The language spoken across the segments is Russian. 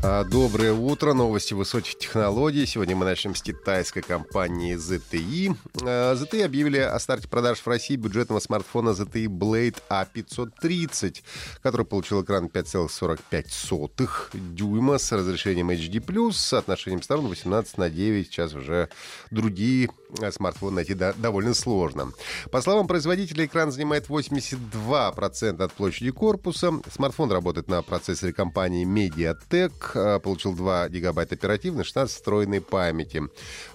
А, Доброе утро. Новости высоких технологий. Сегодня мы начнем с китайской компании ZTE. А, ZTE объявили о старте продаж в России бюджетного смартфона ZTE Blade A530, который получил экран 5,45 дюйма с разрешением HD+, с соотношением сторон 18 на 9. Сейчас уже другие а, смартфоны найти до- довольно сложно. По словам производителя, экран занимает 82% от площади корпуса. Смартфон работает на процессоре компании MediaTek, э, получил 2 гигабайта оперативной, 16 встроенной памяти.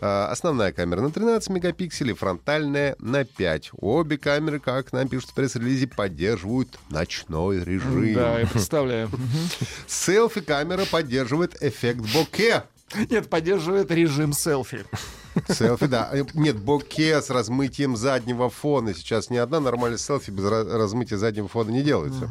Э, Основная камера на 13 мегапикселей, фронтальная на 5. Обе камеры, как нам пишут в пресс-релизе, поддерживают ночной режим. Да, я представляю. Селфи-камера поддерживает эффект боке. Нет, поддерживает режим селфи. Селфи, да. Э, Нет, боке с размытием заднего фона. Сейчас ни одна нормальная селфи без размытия заднего фона не делается.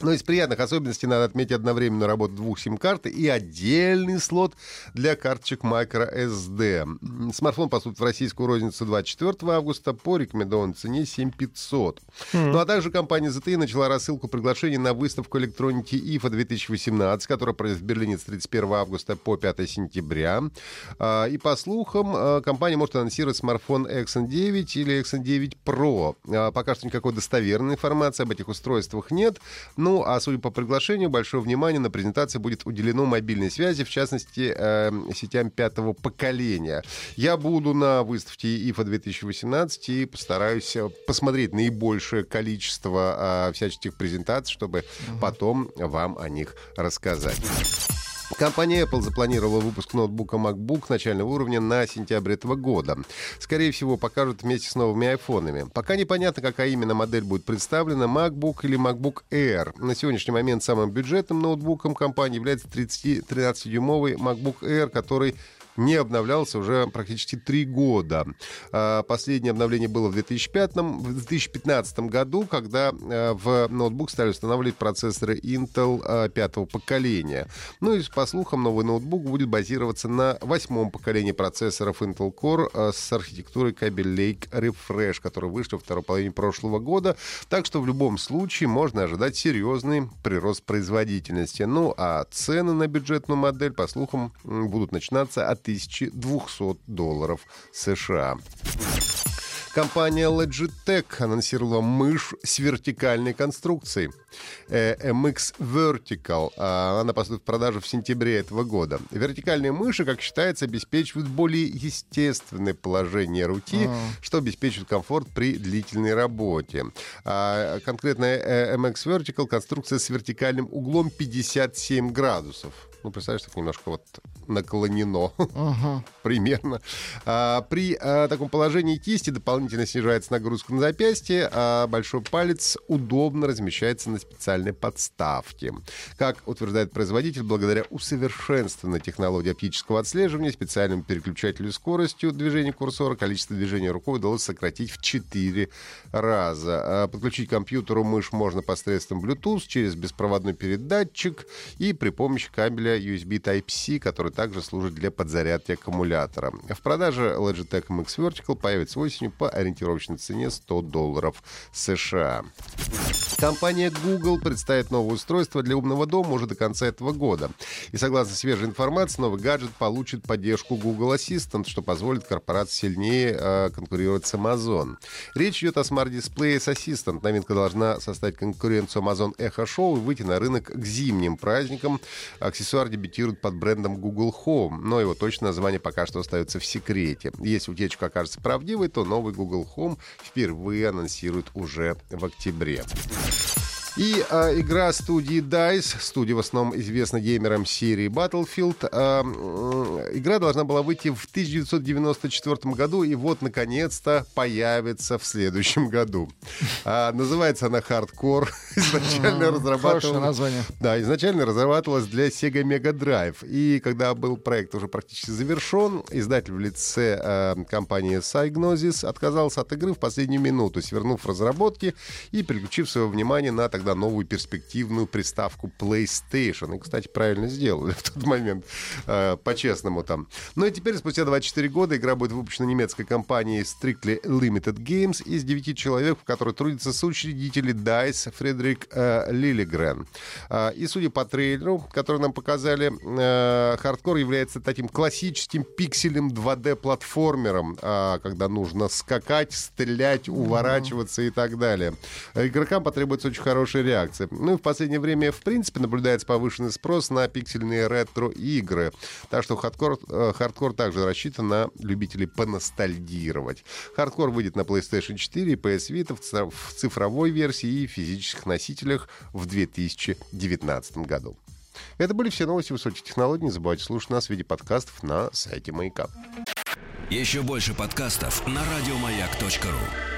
Но из приятных особенностей надо отметить одновременную работу двух сим-карт и отдельный слот для карточек microSD. Смартфон поступит в российскую розницу 24 августа по рекомендованной цене 7500. Ну а также компания ZTE начала рассылку приглашений на выставку электроники IFA 2018, которая пройдет в Берлине с 31 августа по 5 сентября. А, И по слухам, а, компания может анонсировать смартфон XN9 или XN9 Pro. А, Пока что никакой достоверной информации об этих устройствах нет. Ну, а судя по приглашению, большое внимание на презентации будет уделено мобильной связи, в частности, э, сетям пятого поколения. Я буду на выставке IFA 2018 и постараюсь э, посмотреть наибольшее количество э, всяческих презентаций, чтобы потом вам о них рассказать. Компания Apple запланировала выпуск ноутбука MacBook начального уровня на сентябрь этого года. Скорее всего, покажут вместе с новыми айфонами. Пока непонятно, какая именно модель будет представлена, MacBook или MacBook Air. На сегодняшний момент самым бюджетным ноутбуком компании является 30 13-дюймовый MacBook Air, который не обновлялся уже практически три года. А, Последнее обновление было в 2005, в 2015 году, когда а, в ноутбук стали устанавливать процессоры Intel а, пятого поколения. Ну и по слухам, новый ноутбук будет базироваться на восьмом поколении процессоров Intel Core а, с архитектурой Kaby Lake Refresh, которые вышли во второй половине прошлого года. Так что в любом случае можно ожидать серьезный прирост производительности. Ну а цены на бюджетную модель, по слухам, будут начинаться от 1200 долларов США. Компания Logitech анонсировала мышь с вертикальной конструкцией. Э, MX Vertical. А, Она поступит в продажу в сентябре этого года. Вертикальные мыши, как считается, обеспечивают более естественное положение руки, что обеспечивает комфорт при длительной работе. А, Конкретно э, MX Vertical конструкция с вертикальным углом 57 градусов. Ну, представляешь, так немножко вот наклонено. Примерно. А, при а, таком положении кисти дополнительно снижается нагрузка на запястье, а большой палец удобно размещается на специальной подставке. Как утверждает производитель, благодаря усовершенствованной технологии оптического отслеживания, специальному переключателю скоростью движения курсора, количество движения рукой удалось сократить в 4 раза. А, Подключить к компьютеру мышь можно посредством Bluetooth через беспроводной передатчик и при помощи кабеля USB Type-C, который также служит для подзарядки аккумулятора. В продаже Logitech MX Vertical появится осенью по ориентировочной цене 100 долларов США. Компания Google представит новое устройство для умного дома уже до конца этого года. И согласно свежей информации, новый гаджет получит поддержку Google Assistant, что позволит корпорации сильнее э, конкурировать с Amazon. Речь идет о смарт-дисплее с Assistant. Новинка должна составить конкуренцию Amazon Echo Show и выйти на рынок к зимним праздникам. Аксессуар дебютирует под брендом Google Home, но его точное название пока что остается в секрете. Если утечка окажется правдивой, то новый Google Home впервые анонсируют уже в октябре. И э, игра студии DICE, студия в основном известна геймерам серии Battlefield, э, э, игра должна была выйти в 1994 году, и вот, наконец-то, появится в следующем году. Э, называется она Hardcore. изначально разрабатывалась... название. Да, изначально разрабатывалась для Sega Mega Drive. И когда был проект уже практически завершен, издатель в лице э, компании Psygnosis отказался от игры в последнюю минуту, свернув разработки и переключив свое внимание на тогда новую перспективную приставку PlayStation. И, кстати, правильно сделали в тот момент, э, по-честному там. Ну и теперь, спустя 24 года, игра будет выпущена немецкой компанией Strictly Limited Games из 9 человек, в которой трудятся соучредители DICE Фредерик э, Лилигрен. Э, и, судя по трейлеру, который нам показали, э, хардкор является таким классическим пикселем 2D-платформером, э, когда нужно скакать, стрелять, уворачиваться и так далее. Игрокам потребуется очень хорошая реакция. Ну и в последнее время, в принципе, наблюдается повышенный спрос на пиксельные ретро-игры. Так что хардкор, э, хардкор также рассчитан на любителей поностальгировать. Хардкор выйдет на PlayStation 4 и PS Vita в цифровой версии и физических носителях в 2019 году. Это были все новости высоких технологий. Не забывайте слушать нас в виде подкастов на сайте Маяка. Еще больше подкастов на радиомаяк.ру.